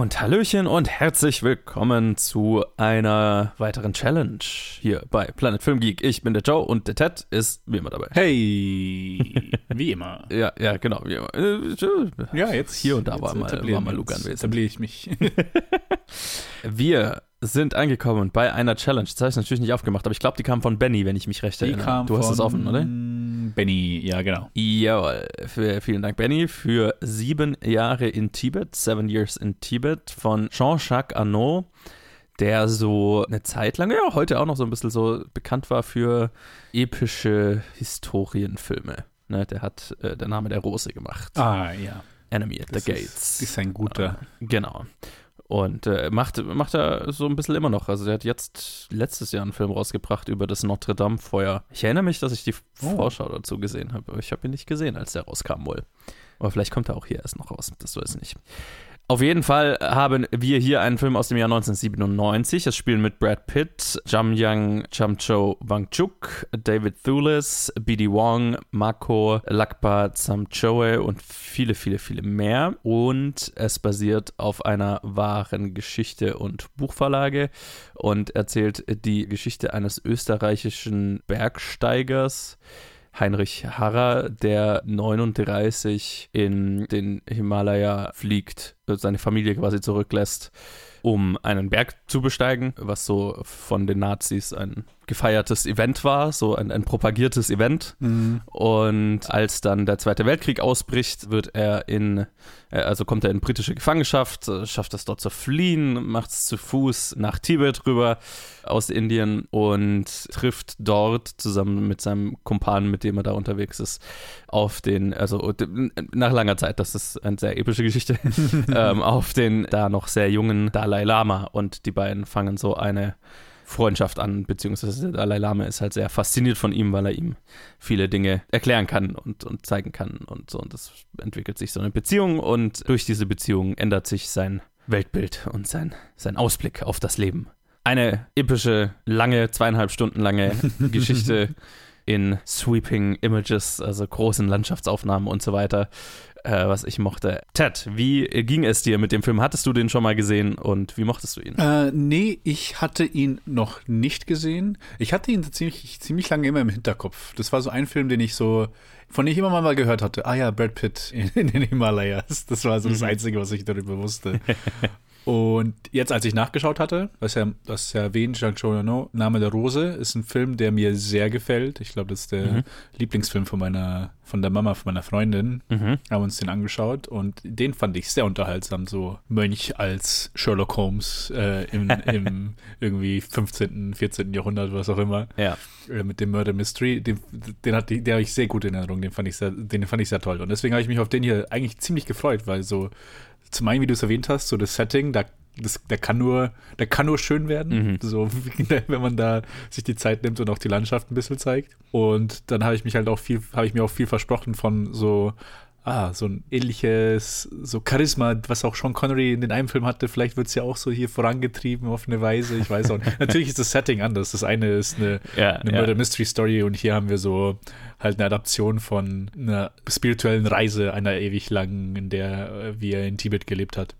Und Hallöchen und herzlich willkommen zu einer weiteren Challenge hier bei Planet Film Geek. Ich bin der Joe und der Ted ist wie immer dabei. Hey, wie immer. Ja, ja, genau, wie immer. Äh, Ja, jetzt Hier und da war mal- war mal Luke anwesend. Etabliere ich mich. Wir sind angekommen bei einer Challenge. Das habe ich natürlich nicht aufgemacht, aber ich glaube, die kam von Benny, wenn ich mich recht Die erinnere. kam du hast es offen, oder? Benny, ja, genau. Jawohl. Für, vielen Dank, Benny, für sieben Jahre in Tibet, Seven Years in Tibet von Jean-Jacques Arnaud, der so eine Zeit lang, ja, heute auch noch so ein bisschen so bekannt war für epische Historienfilme. Ne, der hat äh, Der Name der Rose gemacht. Ah, ja. Enemy at Das the Gates. Ist ein guter. Genau. Und äh, macht, macht er so ein bisschen immer noch. Also, der hat jetzt letztes Jahr einen Film rausgebracht über das Notre Dame-Feuer. Ich erinnere mich, dass ich die Oh. Vorschau dazu gesehen habe, aber ich habe ihn nicht gesehen, als der rauskam wohl. Aber vielleicht kommt er auch hier erst noch raus. Das weiß ich nicht. Auf jeden Fall haben wir hier einen Film aus dem Jahr 1997. Es spielen mit Brad Pitt, Jamyang Chamcho Wangchuk, David Thewlis, B.D. Wong, Mako Lakpa Zamchoe und viele, viele, viele mehr. Und es basiert auf einer wahren Geschichte und Buchverlage und erzählt die Geschichte eines österreichischen Bergsteigers, Heinrich Harrer, der 39 in den Himalaya fliegt, äh, seine Familie quasi zurücklässt, um einen Berg zu besteigen, was so von den Nazis ein gefeiertes Event war, so ein, ein propagiertes Event. Mhm. Und als dann der Zweite Weltkrieg ausbricht, wird er in, äh, also kommt er in britische Gefangenschaft, äh, schafft es dort zu fliehen, macht es zu Fuß nach Tibet rüber aus Indien und trifft dort zusammen mit seinem Kumpan, mit dem er da unterwegs ist, auf den, also d- nach langer Zeit, das ist eine sehr epische Geschichte, ähm, auf den da noch sehr jungen Dalai Lama und die beiden fangen so eine Freundschaft an, beziehungsweise der Dalai Lama ist halt sehr fasziniert von ihm, weil er ihm viele Dinge erklären kann und, und zeigen kann und so. Und das entwickelt sich so eine Beziehung und durch diese Beziehung ändert sich sein Weltbild und sein, sein Ausblick auf das Leben. Eine epische, lange, zweieinhalb Stunden lange Geschichte in sweeping Images, also großen Landschaftsaufnahmen und so weiter, äh, was ich mochte. Ted, wie ging es dir mit dem Film? Hattest du den schon mal gesehen und wie mochtest du ihn? Äh, nee, ich hatte ihn noch nicht gesehen. Ich hatte ihn ziemlich, ziemlich lange immer im Hinterkopf. Das war so ein Film, den ich so, von dem ich immer mal gehört hatte. Ah ja, Brad Pitt in, in den Himalayas. Das war so das Mhm. Einzige, was ich darüber wusste. Und jetzt, als ich nachgeschaut hatte, was ja, das ja erwähnt, Jean Chauvenot, Name der Rose, ist ein Film, der mir sehr gefällt. Ich glaube, das ist der Mhm. Lieblingsfilm von meiner, von der Mama, von meiner Freundin. Mhm. Haben uns den angeschaut und den fand ich sehr unterhaltsam. So Mönch als Sherlock Holmes äh, im, im irgendwie 15., 14. Jahrhundert, was auch immer, Ja. äh, mit dem Murder Mystery. Den, den hat den habe ich sehr gut in Erinnerung. Den fand ich sehr, den fand ich sehr toll. Und deswegen habe ich mich auf den hier eigentlich ziemlich gefreut, weil so zum einen, wie du es erwähnt hast, so das Setting, da das, der kann nur, der kann nur schön werden, Mhm. so wenn man da sich die Zeit nimmt und auch die Landschaft ein bisschen zeigt. Und dann habe ich mich halt auch viel, habe ich mir auch viel versprochen von so, ah, so ein ähnliches, so Charisma, was auch Sean Connery in den einen Film hatte. Vielleicht wird es ja auch so hier vorangetrieben auf eine Weise. Ich weiß auch nicht. Natürlich ist das Setting anders. Das eine ist eine, Ja, eine ja. Murder Mystery Story und hier haben wir so halt eine Adaption von einer spirituellen Reise, einer ewig langen, in der äh, wie er in Tibet gelebt hat.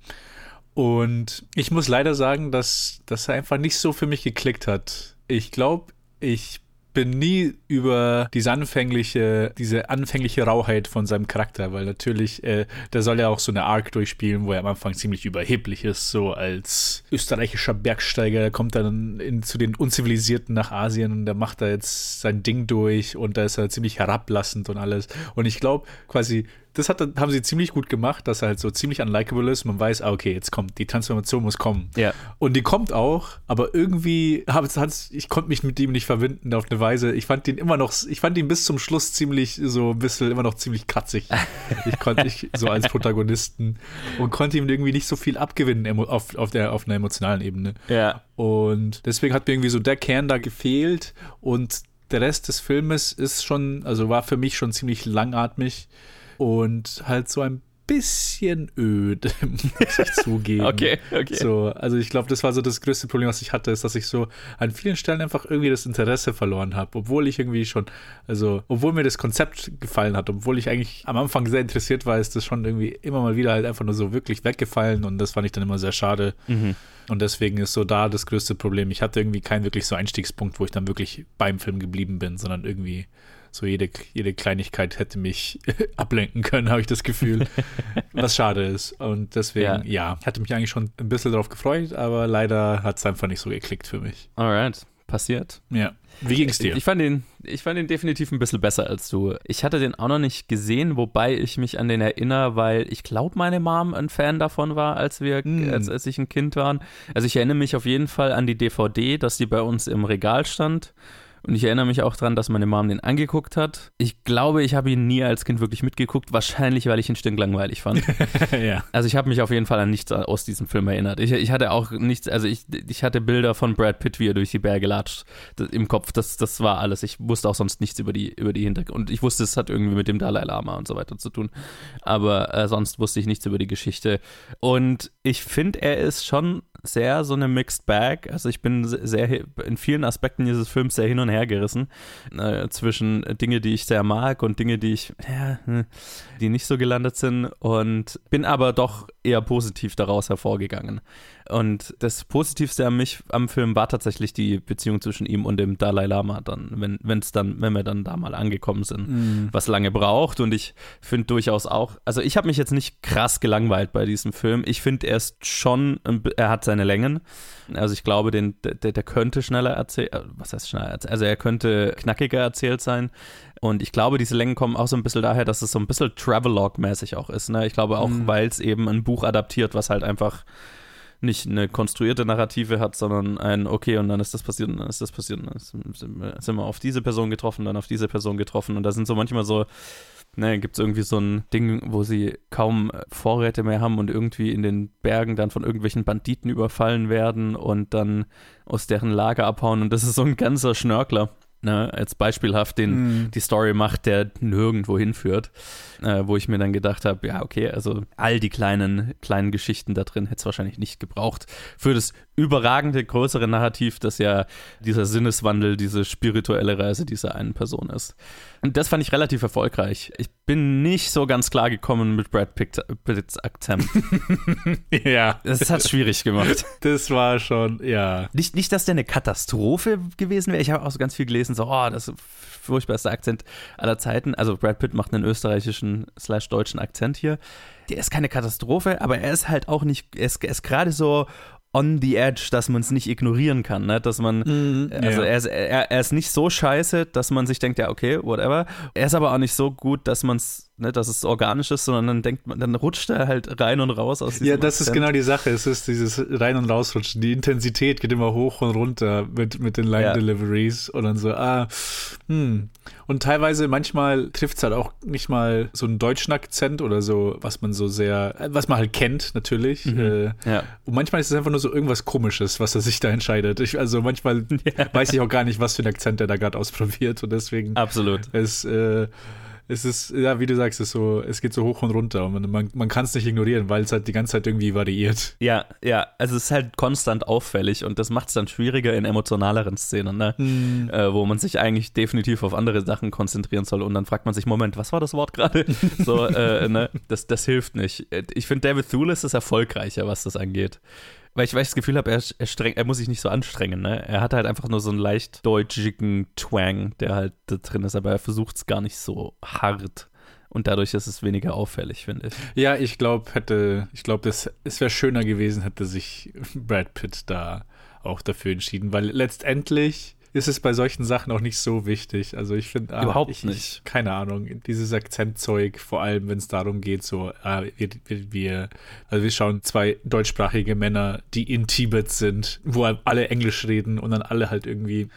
Und ich muss leider sagen, dass das einfach nicht so für mich geklickt hat. Ich glaube, ich bin nie über diese anfängliche, diese anfängliche Rauheit von seinem Charakter, weil natürlich, äh, der soll ja auch so eine Arc durchspielen, wo er am Anfang ziemlich überheblich ist, so als österreichischer Bergsteiger, er kommt dann in, zu den Unzivilisierten nach Asien und der macht da jetzt sein Ding durch und da ist er ziemlich herablassend und alles. Und ich glaube, quasi, das hat, haben sie ziemlich gut gemacht, dass er halt so ziemlich unlikable ist. Man weiß, ah, okay, jetzt kommt, die Transformation muss kommen. Ja. Und die kommt auch, aber irgendwie hat's, ich konnte mich mit ihm nicht verbinden auf eine Weise. Ich fand ihn immer noch, ich fand ihn bis zum Schluss ziemlich so ein bisschen immer noch ziemlich kratzig. Ich konnte ich so als Protagonisten und konnte ihm irgendwie nicht so viel abgewinnen auf, auf, der, auf einer emotionalen Ebene. Ja. Und deswegen hat mir irgendwie so der Kern da gefehlt und der Rest des Filmes ist schon, also war für mich schon ziemlich langatmig und halt so ein bisschen öd, muss ich zugeben. Okay, okay. So, also ich glaube, das war so das größte Problem, was ich hatte, ist, dass ich so an vielen Stellen einfach irgendwie das Interesse verloren habe, obwohl ich irgendwie schon, also obwohl mir das Konzept gefallen hat, obwohl ich eigentlich am Anfang sehr interessiert war, ist das schon irgendwie immer mal wieder halt einfach nur so wirklich weggefallen und das fand ich dann immer sehr schade. Mhm. Und deswegen ist so da das größte Problem. Ich hatte irgendwie keinen wirklich so Einstiegspunkt, wo ich dann wirklich beim Film geblieben bin, sondern irgendwie so jede, jede Kleinigkeit hätte mich ablenken können, habe ich das Gefühl. was schade ist. Und deswegen, ja. Ja. hatte mich eigentlich schon ein bisschen darauf gefreut, aber leider hat es einfach nicht so geklickt für mich. Alright, passiert. Ja. Wie ging es dir? Ich fand, den, ich fand den definitiv ein bisschen besser als du. Ich hatte den auch noch nicht gesehen, wobei ich mich an den erinnere, weil ich glaube, meine Mom ein Fan davon war, als wir, Hm. als, als ich ein Kind war. Also ich erinnere mich auf jeden Fall an die DVD, dass die bei uns im Regal stand. Und ich erinnere mich auch daran, dass meine Mom den angeguckt hat. Ich glaube, ich habe ihn nie als Kind wirklich mitgeguckt. Wahrscheinlich, weil ich ihn stinklangweilig fand. ja. Also ich habe mich auf jeden Fall an nichts aus diesem Film erinnert. Ich, ich hatte auch nichts, also ich, ich hatte Bilder von Brad Pitt, wie er durch die Berge latscht, das, im Kopf. Das, das war alles. Ich wusste auch sonst nichts über die, über die Hintergründe. Und ich wusste, es hat irgendwie mit dem Dalai Lama und so weiter zu tun. Aber äh, sonst wusste ich nichts über die Geschichte. Und ich finde, er ist schon sehr so eine Mixed Bag. Also ich bin sehr in vielen Aspekten dieses Films sehr hin und her gerissen äh, zwischen Dinge, die ich sehr mag und Dinge, die ich ja, hm, die nicht so gelandet sind und bin aber doch eher positiv daraus hervorgegangen. Und das Positivste an mich am Film war tatsächlich die Beziehung zwischen ihm und dem Dalai Lama dann, wenn wenn's dann, wenn wir dann da mal angekommen sind, Mhm. was lange braucht. Und ich finde durchaus auch, also ich habe mich jetzt nicht krass gelangweilt bei diesem Film. Ich finde, er ist schon, er hat seine Längen. Also ich glaube, den, der, der könnte schneller erzählen, was heißt schneller erzählen? Also er könnte knackiger erzählt sein. Und ich glaube, diese Längen kommen auch so ein bisschen daher, dass es so ein bisschen Travelog-mäßig auch ist. Ne? Ich glaube auch, Mhm. weil es eben ein Buch adaptiert, was halt einfach nicht eine konstruierte Narrative hat, sondern ein, okay, und dann ist das passiert und dann ist das passiert und dann ist- sind wir, sind wir auf diese Person getroffen, dann auf diese Person getroffen. Und da sind so manchmal so, ne, gibt es irgendwie so ein Ding, wo sie kaum äh, Vorräte mehr haben und irgendwie in den Bergen dann von irgendwelchen Banditen überfallen werden und dann aus deren Lager abhauen. Und das ist so ein ganzer Schnörkler. Ne, als beispielhaft den Mhm. die Story macht, der nirgendwo hinführt, äh, wo ich mir dann gedacht habe, ja, okay, also all die kleinen, kleinen Geschichten da drin hätte es wahrscheinlich nicht gebraucht für das überragende, größere Narrativ, das ja dieser Sinneswandel, diese spirituelle Reise dieser einen Person ist. Und das fand ich relativ erfolgreich. Ich bin nicht so ganz klar gekommen mit Brad Pitt- Pitts Akzent. ja. Das hat schwierig gemacht. Das war schon, ja. Nicht, nicht, dass der eine Katastrophe gewesen wäre. Ich habe auch so ganz viel gelesen, so, oh, das ist furchtbarste Akzent aller Zeiten. Also Brad Pitt macht einen österreichischen slash deutschen Akzent hier. Der ist keine Katastrophe, aber er ist halt auch nicht, er ist, ist gerade so on the edge, dass man es nicht ignorieren kann, ne? dass man, also ja. er, ist, er, er ist nicht so scheiße, dass man sich denkt, ja, okay, whatever. Er ist aber auch nicht so gut, dass man es, ne, dass es organisch ist, sondern dann denkt man, dann rutscht er halt rein und raus aus diesem Ja, das ist Akzent. genau die Sache. Es ist dieses Rein- und Rausrutschen. Die Intensität geht immer hoch und runter mit, mit den Ja. Line-Deliveries und dann so, ah, hm. Und teilweise, manchmal trifft es halt auch nicht mal so einen deutschen Akzent oder so, was man so sehr, was man halt kennt, natürlich. Äh, Ja. und manchmal ist es einfach nur so irgendwas Komisches, was er sich da entscheidet. Ich, also manchmal weiß ich auch gar nicht, was für einen Akzent er da gerade ausprobiert und deswegen Absolut. es, äh, es ist, ja, wie du sagst, es, so, es geht so hoch und runter und man, man, man kann es nicht ignorieren, weil es halt die ganze Zeit irgendwie variiert. Ja, ja, also es ist halt konstant auffällig und das macht es dann schwieriger in emotionaleren Szenen, ne? Äh, wo man sich eigentlich definitiv auf andere Sachen konzentrieren soll und dann fragt man sich, Moment, was war das Wort gerade? so, äh, ne? Das, das hilft nicht. Ich finde, David Thewlis ist erfolgreicher, was das angeht. Weil ich, weil ich das Gefühl habe, er, er, streng, er muss sich nicht so anstrengen, ne? Er hat halt einfach nur so einen leicht deutschigen Twang, der halt da drin ist, aber er versucht es gar nicht so hart. Und dadurch ist es weniger auffällig, finde ich. Ja, ich glaube, hätte, ich glaube, es wäre schöner gewesen, hätte sich Brad Pitt da auch dafür entschieden, weil letztendlich ist es bei solchen Sachen auch nicht so wichtig. Also ich finde ah, Überhaupt ich, nicht. Ich, keine Ahnung, dieses Akzentzeug, vor allem wenn es darum geht, so ah, wir, wir, wir, also wir schauen zwei deutschsprachige Männer, die in Tibet sind, wo alle Englisch reden und dann alle halt irgendwie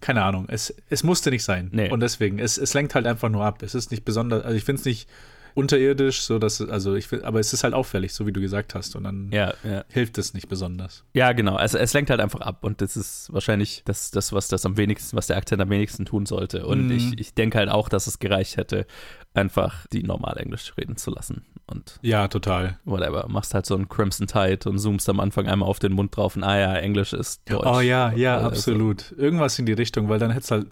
keine Ahnung, es, es musste nicht sein. Nee. Und deswegen, es, es lenkt halt einfach nur ab. Es ist nicht besonders, also ich finde es nicht unterirdisch, so dass, also ich find, aber es ist halt auffällig, so wie du gesagt hast. Und dann Ja, ja. hilft es nicht besonders. Ja, genau. Also es lenkt halt einfach ab und das ist wahrscheinlich das, das was das am wenigsten, was der Akzent am wenigsten tun sollte. Und Mhm. ich, ich denke halt auch, dass es gereicht hätte, einfach die normal Englisch reden zu lassen. Und ja, total. whatever. Machst halt so ein Crimson Tide und zoomst am Anfang einmal auf den Mund drauf und ah ja, Englisch ist Deutsch. Oh ja, ja, Also, absolut. Irgendwas in die Richtung, weil dann hätt's halt,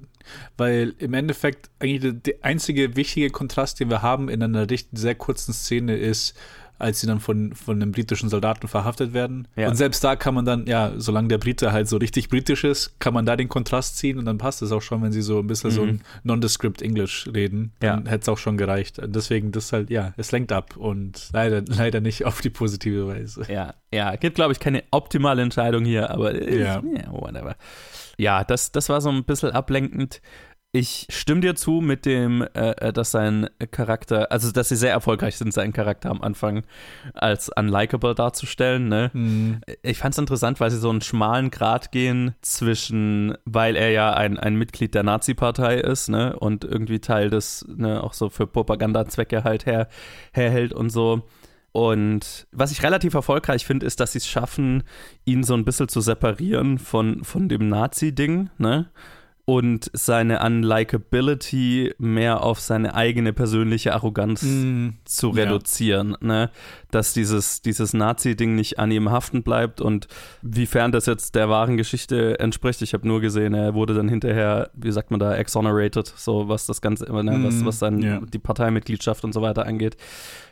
weil im Endeffekt eigentlich der, der einzige wichtige Kontrast, den wir haben in einer richtig sehr kurzen Szene ist, als sie dann von, von einem britischen Soldaten verhaftet werden. Ja. Und selbst da kann man dann, ja, solange der Brite halt so richtig britisch ist, kann man da den Kontrast ziehen und dann passt es auch schon, wenn sie so ein bisschen so Mhm. ein nondescript English reden. Dann hätte es auch schon gereicht. Deswegen, das halt, ja, es lenkt ab und leider, leider nicht auf die positive Weise. Ja, ja, gibt, glaube ich, keine optimale Entscheidung hier, aber Ja. ja, whatever. Ja, das, das war so ein bisschen ablenkend. Ich stimme dir zu mit dem, äh, äh, dass sein Charakter, also dass sie sehr erfolgreich sind, seinen Charakter am Anfang als unlikable darzustellen. Ne? Hm. Ich fand es interessant, weil sie so einen schmalen Grat gehen zwischen, weil er ja ein, ein Mitglied der Nazi-Partei ist, ne, und irgendwie Teil des, ne, auch so für Propagandazwecke halt her, herhält und so. Und was ich relativ erfolgreich finde, ist, dass sie es schaffen, ihn so ein bisschen zu separieren von, von dem Nazi-Ding, ne? Und seine Unlikability mehr auf seine eigene persönliche Arroganz Hm. zu Ja. reduzieren, ne? Dass dieses, dieses Nazi-Ding nicht an ihm haften bleibt und wiefern das jetzt der wahren Geschichte entspricht. Ich habe nur gesehen, er wurde dann hinterher, wie sagt man da, exonerated, so was das Ganze, ne, was, Mhm, was dann ja. die Parteimitgliedschaft und so weiter angeht.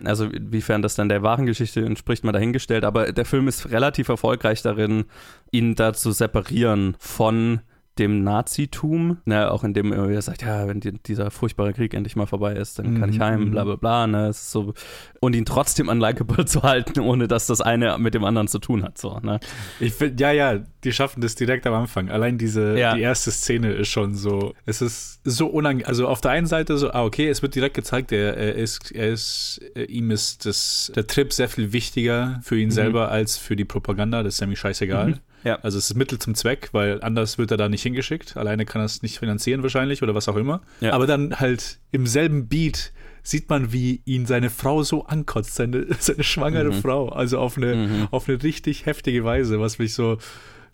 Also wiefern das dann der wahren Geschichte entspricht, mal dahingestellt. Aber der Film ist relativ erfolgreich darin, ihn da zu separieren von dem Nazitum, ne, auch indem er wieder sagt, ja, wenn die, dieser furchtbare Krieg endlich mal vorbei ist, dann kann ich Mhm, heim, mhm. bla bla bla, ne, so, und ihn trotzdem unlikable zu halten, ohne dass das eine mit dem anderen zu tun hat, so, ne. Ich finde, ja, ja, die schaffen das direkt am Anfang. Allein diese, Ja. die erste Szene ist schon so, es ist so unangenehm. Also auf der einen Seite so, ah, okay, es wird direkt gezeigt, er, er ist, er ist, äh, ihm ist das, der Trip sehr viel wichtiger für ihn Mhm. selber als für die Propaganda. Das ist nämlich scheißegal. Mhm. Ja. Also es ist Mittel zum Zweck, weil anders wird er da nicht hingeschickt. Alleine kann er es nicht finanzieren wahrscheinlich oder was auch immer. Ja. Aber dann halt im selben Beat sieht man, wie ihn seine Frau so ankotzt, seine, seine schwangere Mhm. Frau. Also auf eine, Mhm. auf eine richtig heftige Weise, was mich so,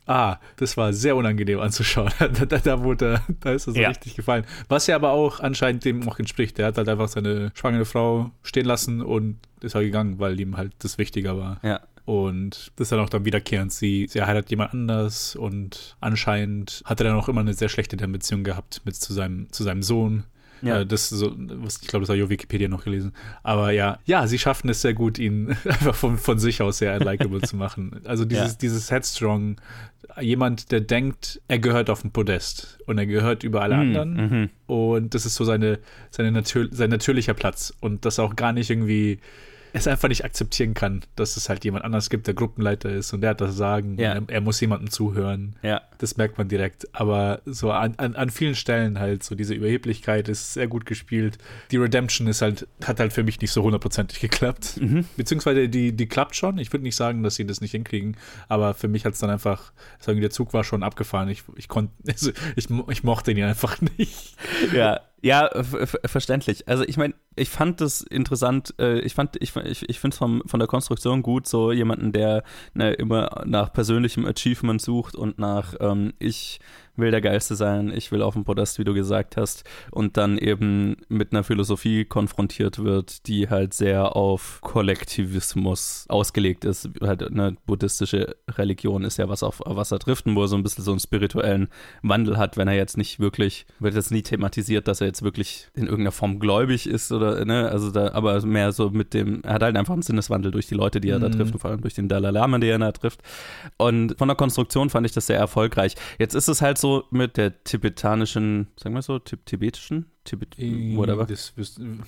ah, das war sehr unangenehm anzuschauen. da, da, da, wurde, da ist es so Ja. richtig gefallen. Was ja aber auch anscheinend dem auch entspricht. Der hat halt einfach seine schwangere Frau stehen lassen und ist halt gegangen, weil ihm halt das wichtiger war. Ja. Und das ist dann auch dann wiederkehrend. Sie, sie heiratet jemand anders und anscheinend hat er dann auch immer eine sehr schlechte Beziehung gehabt mit zu seinem, zu seinem Sohn. Ja. Äh, das so, was, ich glaube, das habe ich auf Wikipedia noch gelesen. Aber ja, ja, sie schaffen es sehr gut, ihn einfach von, von sich aus sehr unlikable zu machen. Also dieses, Ja. dieses Headstrong, jemand, der denkt, er gehört auf den Podest und er gehört über alle anderen. Mhm. Und das ist so seine, seine natür sein natürlicher Platz. Und das auch gar nicht irgendwie, es einfach nicht akzeptieren kann, dass es halt jemand anders gibt, der Gruppenleiter ist und der hat das Sagen. Ja. Er, er muss jemandem zuhören. Ja. Das merkt man direkt. Aber so an, an, an vielen Stellen halt, so diese Überheblichkeit ist sehr gut gespielt. Die Redemption ist halt, hat halt für mich nicht so hundertprozentig geklappt. Mhm. Beziehungsweise die, die klappt schon. Ich würde nicht sagen, dass sie das nicht hinkriegen, aber für mich hat es dann einfach, sagen wir, der Zug war schon abgefahren. Ich, ich konnte, also ich, ich mochte ihn einfach nicht. Ja, ja, verständlich. Also ich meine, ich fand das interessant, äh, ich fand, ich, ich, ich finde es von der Konstruktion gut, so jemanden, der ne, immer nach persönlichem Achievement sucht und nach ähm, ich will der Geilste sein, ich will auf dem Podest, wie du gesagt hast, und dann eben mit einer Philosophie konfrontiert wird, die halt sehr auf Kollektivismus ausgelegt ist. Halt eine buddhistische Religion ist ja was auf Wasser driften, wo er so ein bisschen so einen spirituellen Wandel hat, wenn er jetzt nicht wirklich, wird jetzt nie thematisiert, dass er jetzt wirklich in irgendeiner Form gläubig ist oder, ne, also da, aber mehr so mit dem, er hat halt einfach einen Sinneswandel durch die Leute, die er da Mhm. trifft und vor allem durch den Dalai Lama, den er da trifft. Und von der Konstruktion fand ich das sehr erfolgreich. Jetzt ist es halt so mit der tibetanischen, sagen wir so, tib tibetischen, Tibet, whatever, Das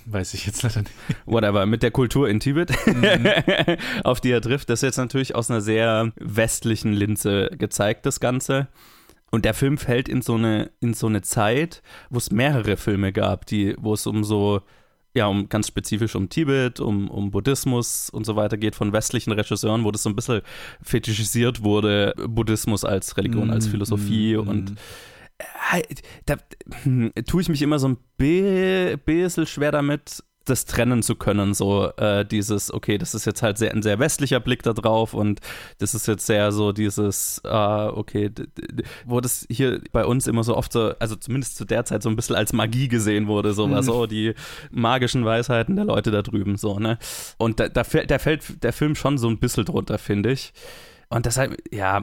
weiß ich jetzt leider nicht. whatever, mit der Kultur in Tibet, Mhm. auf die er trifft. Das ist jetzt natürlich aus einer sehr westlichen Linse gezeigt, das Ganze. Und der Film fällt in so eine, in so eine Zeit, wo es mehrere Filme gab, die, wo es um so, ja, um ganz spezifisch um Tibet, um, um Buddhismus und so weiter geht von westlichen Regisseuren, wo das so ein bisschen fetischisiert wurde, Buddhismus als Religion, als Mm, Philosophie mm, und mm. Hey, da hm, tue ich mich immer so ein bi- bisschen schwer damit, das trennen zu können, so äh, dieses, okay, das ist jetzt halt sehr, ein sehr westlicher Blick da drauf und das ist jetzt sehr so dieses, äh, okay, wo das hier bei uns immer so oft so, also zumindest zu der Zeit so ein bisschen als Magie gesehen wurde, so, mhm. so die magischen Weisheiten der Leute da drüben, so, ne? Und da, da, da fällt der Film schon so ein bisschen drunter, finde ich. Und deshalb, ja,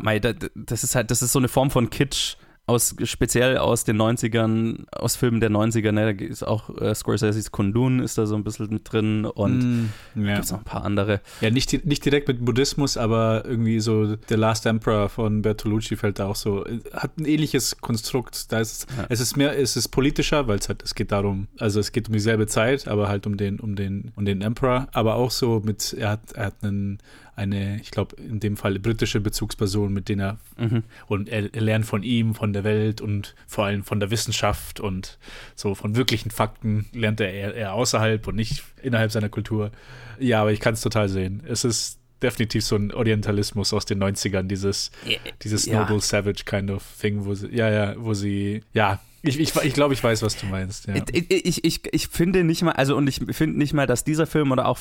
das ist halt, das ist so eine Form von Kitsch, aus, speziell aus den 90ern, aus Filmen der 90er, ne, da ist auch äh, Scorsese's Kundun ist da so ein bisschen mit drin und mm, ja. gibt es noch ein paar andere. Ja, nicht, nicht direkt mit Buddhismus, aber irgendwie so The Last Emperor von Bertolucci fällt da auch so, hat ein ähnliches Konstrukt. Da ist, ja. Es ist mehr, es ist politischer, weil es halt, es geht darum, also es geht um dieselbe Zeit, aber halt um den, um den, um den Emperor, aber auch so mit, er hat, er hat einen eine, ich glaube, in dem Fall britische Bezugsperson, mit denen er mhm. und er, er, lernt von ihm, von der Welt und vor allem von der Wissenschaft und so von wirklichen Fakten lernt er eher, eher außerhalb und nicht innerhalb seiner Kultur. Ja, aber ich kann es total sehen. Es ist definitiv so ein Orientalismus aus den 90ern, dieses, dieses ja. Noble Savage kind of thing, wo sie, ja, ja, wo sie, ja, ich, ich, ich glaube, ich weiß, was du meinst. Ja. Ich, ich, ich, ich finde nicht mal, also und ich finde nicht mal, dass dieser Film oder auch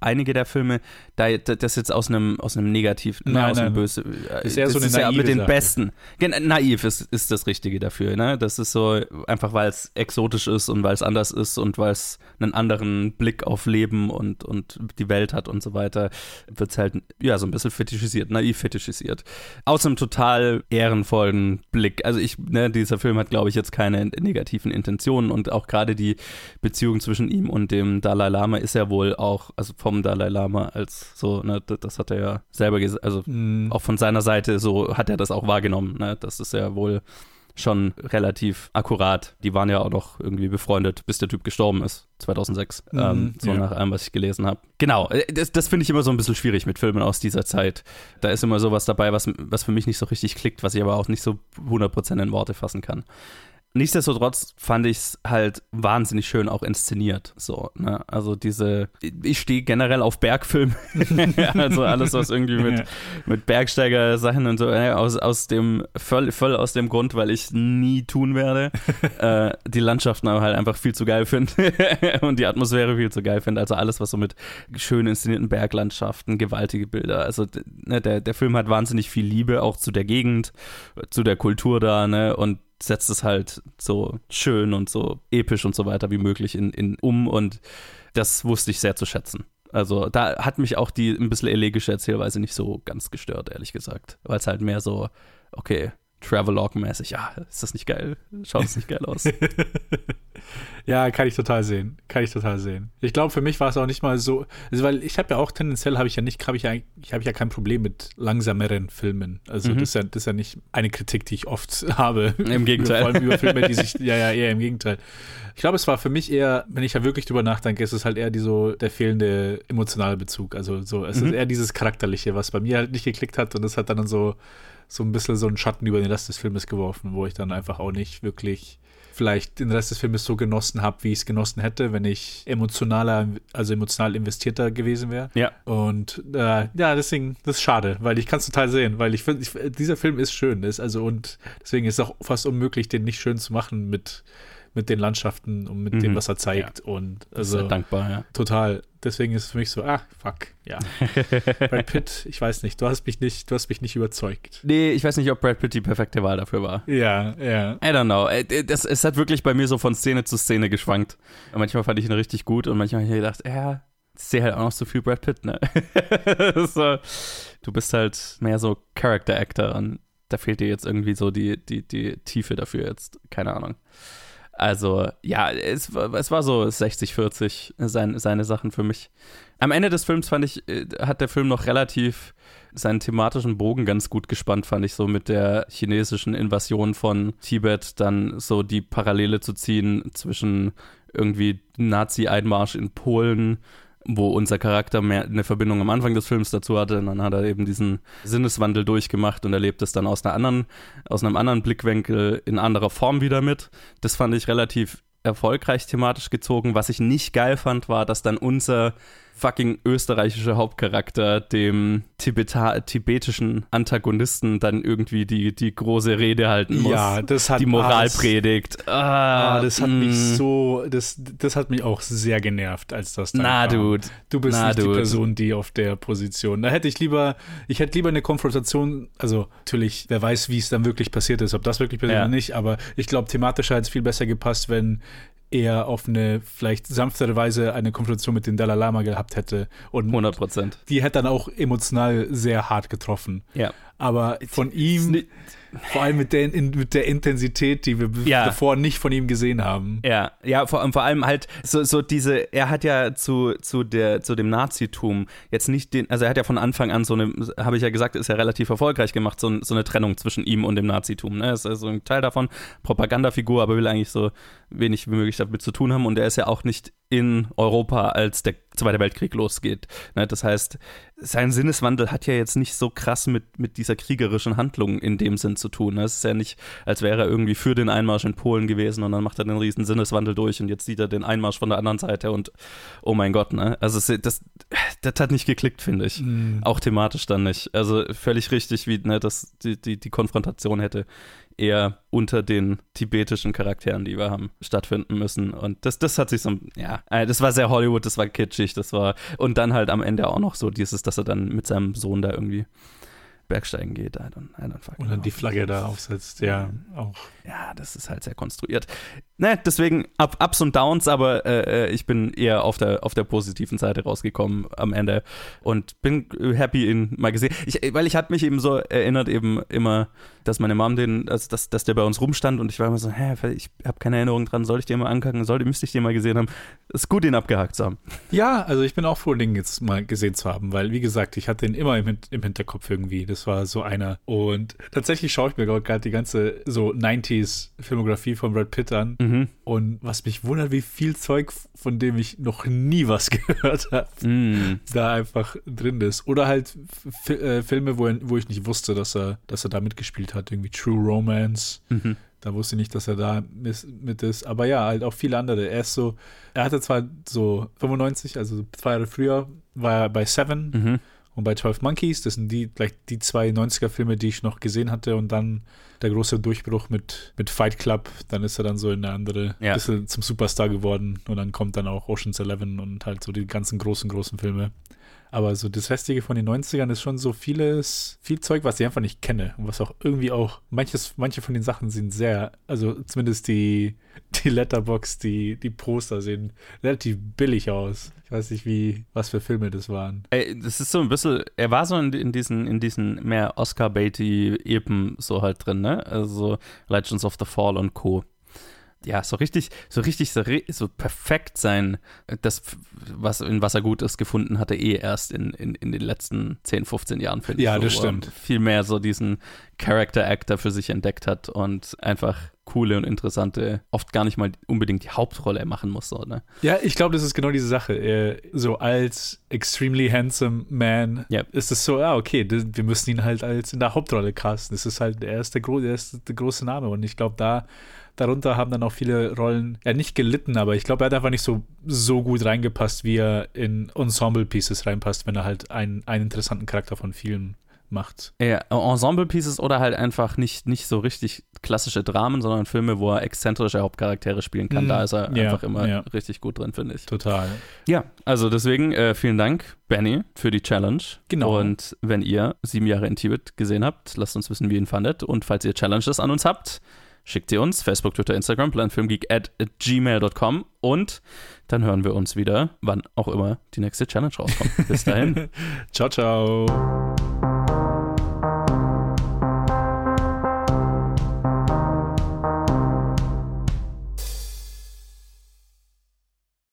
einige der Filme da das jetzt aus einem aus einem Negativ, ne, nein, aus einem böse. Äh, ist eher so eine ist ja mit den Sache. Besten. Naiv ist, ist das Richtige dafür. Ne? Das ist so einfach, weil es exotisch ist und weil es anders ist und weil es einen anderen Blick auf Leben und und die Welt hat und so weiter, wird es halt ja so ein bisschen fetischisiert, naiv fetischisiert. Aus einem total ehrenvollen Blick. Also ich, ne, dieser Film hat, glaube ich, jetzt keine negativen Intentionen und auch gerade die Beziehung zwischen ihm und dem Dalai Lama ist ja wohl auch, also vom Dalai Lama als so, ne, das hat er ja selber gesagt, also mm. auch von seiner Seite so hat er das auch wahrgenommen, ne, das ist ja wohl schon relativ akkurat. Die waren ja auch noch irgendwie befreundet, bis der Typ gestorben ist, 2006. Mhm, ähm, so ja. nach allem, was ich gelesen habe. Genau, äh, das, das finde ich immer so ein bisschen schwierig mit Filmen aus dieser Zeit. Da ist immer sowas dabei, was, was für mich nicht so richtig klickt, was ich aber auch nicht so 100% in Worte fassen kann. Nichtsdestotrotz fand ich es halt wahnsinnig schön auch inszeniert. So, ne? Also diese, ich stehe generell auf Bergfilm. also alles, was irgendwie mit, ja. mit Bergsteiger-Sachen und so, äh, aus, aus dem, voll, voll aus dem Grund, weil ich nie tun werde. äh, die Landschaften aber halt einfach viel zu geil finde und die Atmosphäre viel zu geil finde. Also alles, was so mit schön inszenierten Berglandschaften, gewaltige Bilder. Also ne, der, der Film hat wahnsinnig viel Liebe auch zu der Gegend, zu der Kultur da, ne? Und setzt es halt so schön und so episch und so weiter wie möglich in, in um und das wusste ich sehr zu schätzen. Also da hat mich auch die ein bisschen elegische Erzählweise nicht so ganz gestört, ehrlich gesagt. Weil es halt mehr so, okay, Travelog-mäßig, ja, ist das nicht geil? Schaut es nicht geil aus? ja, kann ich total sehen. Kann ich total sehen. Ich glaube, für mich war es auch nicht mal so, also weil ich habe ja auch tendenziell habe ich ja nicht, habe ich ja, ich habe ja kein Problem mit langsameren Filmen. Also mhm. das, ist ja, das ist ja nicht eine Kritik, die ich oft habe. Im Gegenteil. Vor allem über Filme, die sich, ja, ja, eher im Gegenteil. Ich glaube, es war für mich eher, wenn ich ja wirklich drüber nachdenke, ist es halt eher die so, der fehlende emotionale Bezug. Also so, es mhm. ist eher dieses Charakterliche, was bei mir halt nicht geklickt hat und es hat dann so, so ein bisschen so einen Schatten über den Rest des Filmes geworfen, wo ich dann einfach auch nicht wirklich vielleicht den Rest des Filmes so genossen habe, wie ich es genossen hätte, wenn ich emotionaler, also emotional investierter gewesen wäre. Ja. Und äh, ja, deswegen, das ist schade, weil ich kann es total sehen, weil ich finde, dieser Film ist schön, ist also und deswegen ist es auch fast unmöglich, den nicht schön zu machen mit mit den Landschaften und mit mhm. dem, was er zeigt. Ja. Und also Sehr dankbar, ja. Total. Deswegen ist es für mich so, ah, fuck, ja. Brad Pitt, ich weiß nicht, du hast mich nicht, du hast mich nicht überzeugt. Nee, ich weiß nicht, ob Brad Pitt die perfekte Wahl dafür war. Ja, ja. I don't know. Äh, das, es hat wirklich bei mir so von Szene zu Szene geschwankt. Und manchmal fand ich ihn richtig gut und manchmal habe ich gedacht, ja, ich sehe halt auch noch so viel Brad Pitt, ne? so, du bist halt mehr so Character Actor und da fehlt dir jetzt irgendwie so die, die, die Tiefe dafür jetzt. Keine Ahnung. Also, ja, es, es war so 60-40 sein, seine Sachen für mich. Am Ende des Films fand ich, äh, hat der Film noch relativ seinen thematischen Bogen ganz gut gespannt, fand ich so mit der chinesischen Invasion von Tibet, dann so die Parallele zu ziehen zwischen irgendwie Nazi-Einmarsch in Polen wo unser Charakter mehr eine Verbindung am Anfang des Films dazu hatte. Und dann hat er eben diesen Sinneswandel durchgemacht und erlebt es dann aus einer anderen, aus einem anderen Blickwinkel in anderer Form wieder mit. Das fand ich relativ erfolgreich thematisch gezogen. Was ich nicht geil fand, war, dass dann unser fucking österreichische Hauptcharakter dem Tibeta tibetischen Antagonisten dann irgendwie die, die große Rede halten muss. Ja, das hat die Moral ah, predigt. Ah, das hat mich mm. so, das, das hat mich auch sehr genervt, als das dann Na, kam. Dude. Du bist Na, nicht die Dude. Person, die auf der Position. Da hätte ich lieber, ich hätte lieber eine Konfrontation, also natürlich, wer weiß, wie es dann wirklich passiert ist, ob das wirklich passiert Ja. oder nicht, aber ich glaube, thematischer hätte es viel besser gepasst, wenn er auf eine vielleicht sanftere Weise eine Konfrontation mit dem Dalai Lama gehabt hätte. Und 100 Prozent. die hätte dann auch emotional sehr hart getroffen. Ja. Aber von ihm, vor allem mit der, in, mit der Intensität, die wir Ja. davor nicht von ihm gesehen haben. Ja, ja, vor, vor allem halt so, so diese, er hat ja zu, zu, der, zu dem Nazitum jetzt nicht den, also er hat ja von Anfang an so eine, habe ich ja gesagt, ist ja relativ erfolgreich gemacht, so, so eine Trennung zwischen ihm und dem Nazitum. Ne? Ist also ein Teil davon, Propagandafigur, aber will eigentlich so wenig wie möglich damit zu tun haben und er ist ja auch nicht in Europa, als der Zweite Weltkrieg losgeht. Ne? Das heißt, sein Sinneswandel hat ja jetzt nicht so krass mit, mit dieser kriegerischen Handlung in dem Sinn zu tun. ne? Es ist ja nicht, als wäre er irgendwie für den Einmarsch in Polen gewesen und dann macht er den riesen Sinneswandel durch und jetzt sieht er den Einmarsch von der anderen Seite und oh mein Gott, ne? Also das, das hat nicht geklickt, finde ich. Mhm. Auch thematisch dann nicht. Also völlig richtig, wie ne, das, die, die, die Konfrontation hätte eher unter den tibetischen Charakteren, die wir haben, stattfinden müssen. Und das, das hat sich so, ja, äh, das war sehr Hollywood, das war kitschig, das war, und dann halt am Ende auch noch so dieses, dass er dann mit seinem Sohn da irgendwie Bergsteigen geht. I don't, I don't Und dann die Flagge da aufsetzt, ja, auch. Ja, das ist halt sehr konstruiert. Ne, deswegen Up, Ups und Downs, aber äh, äh, ich bin eher auf der, auf der positiven Seite rausgekommen am Ende und bin äh, happy, ihn mal gesehen. Ich, weil ich hatte mich eben so erinnert, eben immer, dass meine Mom den, also dass, dass der bei uns rumstand und ich war immer so, hä, ich habe keine Erinnerung dran, soll ich den mal angucken, soll, müsste ich den mal gesehen haben. Ist gut, den abgehakt zu haben. Ja, also ich bin auch froh, den jetzt mal gesehen zu haben, weil, wie gesagt, ich hatte ihn immer im, im Hinterkopf irgendwie. Das war so einer. Und tatsächlich schaue ich mir gerade die ganze so 90s-Filmografie von Brad Pitt an. Mhm. Und was mich wundert, wie viel Zeug, von dem ich noch nie was gehört habe, Mm. da einfach drin ist. Oder halt F äh, Filme, wo, wo ich nicht wusste, dass er, dass er da mitgespielt hat. Irgendwie True Romance. Mhm. Da wusste ich nicht, dass er da mit ist. Aber ja, halt auch viele andere. Er ist so, er hatte zwar so 95, also zwei Jahre früher, war er bei Seven Mhm. Und bei 12 Monkeys. Das sind die, gleich die zwei 90er-Filme, die ich noch gesehen hatte. Und dann der große Durchbruch mit, mit Fight Club. Dann ist er dann so in eine andere, Ja. bisschen zum Superstar geworden. Und dann kommt dann auch Ocean's Eleven und halt so die ganzen großen, großen Filme. Aber so das Restliche von den 90ern ist schon so vieles, viel Zeug, was ich einfach nicht kenne. Und was auch irgendwie auch, manches, manche von den Sachen sind sehr, also zumindest die, die Letterbox, die, die Poster sehen relativ billig aus. Ich weiß nicht, wie, was für Filme das waren. Ey, das ist so ein bisschen, er war so in, in diesen, in diesen mehr Oscar-Baity-Epen so halt drin, ne? Also Legends of the Fall und Co. Ja, so richtig, so richtig, so, so perfekt sein, das, was, in was er gut ist, gefunden hatte, eh erst in, in, in den letzten 10, 15 Jahren, finde ich. Ja, so, das er stimmt. Viel mehr so diesen Character-Actor für sich entdeckt hat und einfach coole und interessante, oft gar nicht mal unbedingt die Hauptrolle machen muss, so, ne? Ja, ich glaube, das ist genau diese Sache. So als extremely handsome man Ja. ist es so, ja, okay, das, wir müssen ihn halt als in der Hauptrolle casten. Das ist halt, er ist der, gro er ist der große Name und ich glaube, da darunter haben dann auch viele Rollen, ja, nicht gelitten, aber ich glaube, er hat einfach nicht so, so gut reingepasst, wie er in Ensemble-Pieces reinpasst, wenn er halt einen, einen interessanten Charakter von vielen macht. Ja, Ensemble-Pieces oder halt einfach nicht, nicht so richtig klassische Dramen, sondern Filme, wo er exzentrische Hauptcharaktere spielen kann. Mhm. Da ist er Ja, einfach immer ja. richtig gut drin, finde ich. Total. Ja, also deswegen äh, vielen Dank, Benny, für die Challenge. Genau. Und wenn ihr sieben Jahre in Tibet gesehen habt, lasst uns wissen, wie ihr ihn fandet. Und falls ihr Challenges an uns habt, schickt sie uns, Facebook, Twitter, Instagram, planfilmgeek at gmail.com und dann hören wir uns wieder, wann auch immer die nächste Challenge rauskommt. Bis dahin. Ciao, ciao.